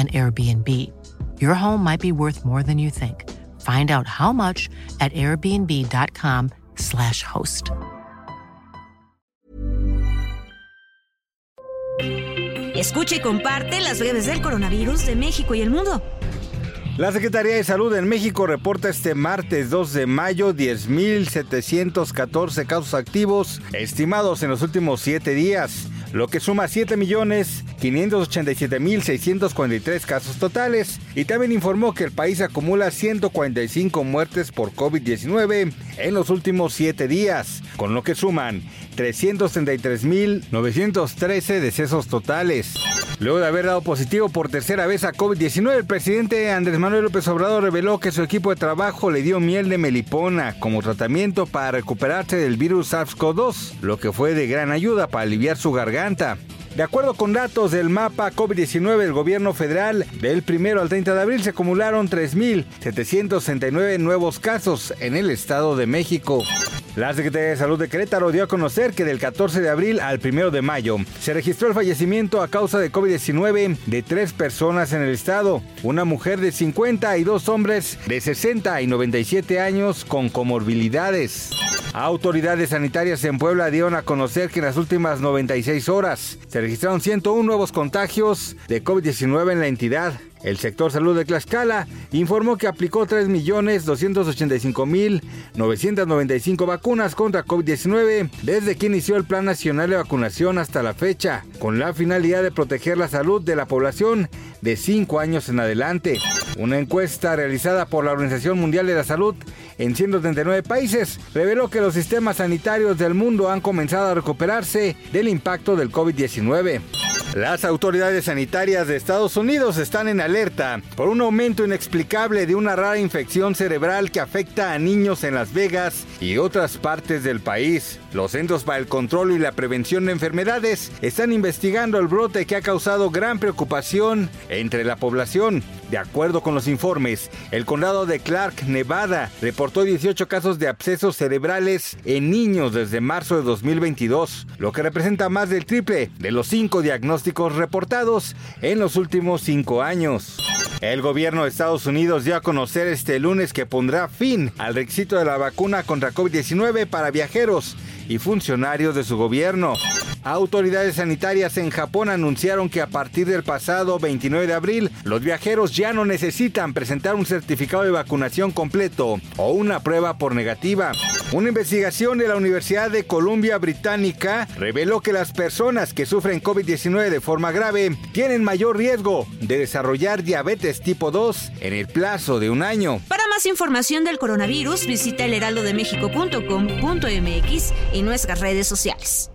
an Airbnb. Your home might be worth more than you think. Find out how much at airbnb.com/slash host. Escucha y comparte las breves del coronavirus de México y el mundo. La Secretaría de Salud en México reporta este martes 2 de mayo 10.714 casos activos estimados en los últimos 7 días lo que suma 7.587.643 casos totales, y también informó que el país acumula 145 muertes por COVID-19 en los últimos 7 días, con lo que suman 333.913 decesos totales. Luego de haber dado positivo por tercera vez a COVID-19, el presidente Andrés Manuel López Obrador reveló que su equipo de trabajo le dio miel de melipona como tratamiento para recuperarse del virus SARS-CoV-2, lo que fue de gran ayuda para aliviar su garganta. De acuerdo con datos del mapa COVID-19 del gobierno federal, del 1 al 30 de abril se acumularon 3.769 nuevos casos en el Estado de México. La Secretaría de Salud de Querétaro dio a conocer que del 14 de abril al 1 de mayo se registró el fallecimiento a causa de COVID-19 de tres personas en el estado, una mujer de 50 y dos hombres de 60 y 97 años con comorbilidades. Autoridades sanitarias en Puebla dieron a conocer que en las últimas 96 horas se registraron 101 nuevos contagios de COVID-19 en la entidad. El sector salud de Tlaxcala informó que aplicó 3.285.995 vacunas contra COVID-19 desde que inició el Plan Nacional de Vacunación hasta la fecha, con la finalidad de proteger la salud de la población de 5 años en adelante. Una encuesta realizada por la Organización Mundial de la Salud en 139 países reveló que los sistemas sanitarios del mundo han comenzado a recuperarse del impacto del COVID-19. Las autoridades sanitarias de Estados Unidos están en alerta por un aumento inexplicable de una rara infección cerebral que afecta a niños en Las Vegas y otras partes del país. Los Centros para el Control y la Prevención de Enfermedades están investigando el brote que ha causado gran preocupación entre la población. De con los informes, el condado de Clark, Nevada, reportó 18 casos de abscesos cerebrales en niños desde marzo de 2022, lo que representa más del triple de los cinco diagnósticos reportados en los últimos cinco años. El gobierno de Estados Unidos dio a conocer este lunes que pondrá fin al requisito de la vacuna contra COVID-19 para viajeros y funcionarios de su gobierno. Autoridades sanitarias en Japón anunciaron que a partir del pasado 29 de abril, los viajeros ya no necesitan presentar un certificado de vacunación completo o una prueba por negativa. Una investigación de la Universidad de Columbia Británica reveló que las personas que sufren COVID-19 de forma grave tienen mayor riesgo de desarrollar diabetes tipo 2 en el plazo de un año. Más información del coronavirus, visita elheraldodemexico.com.mx y nuestras redes sociales.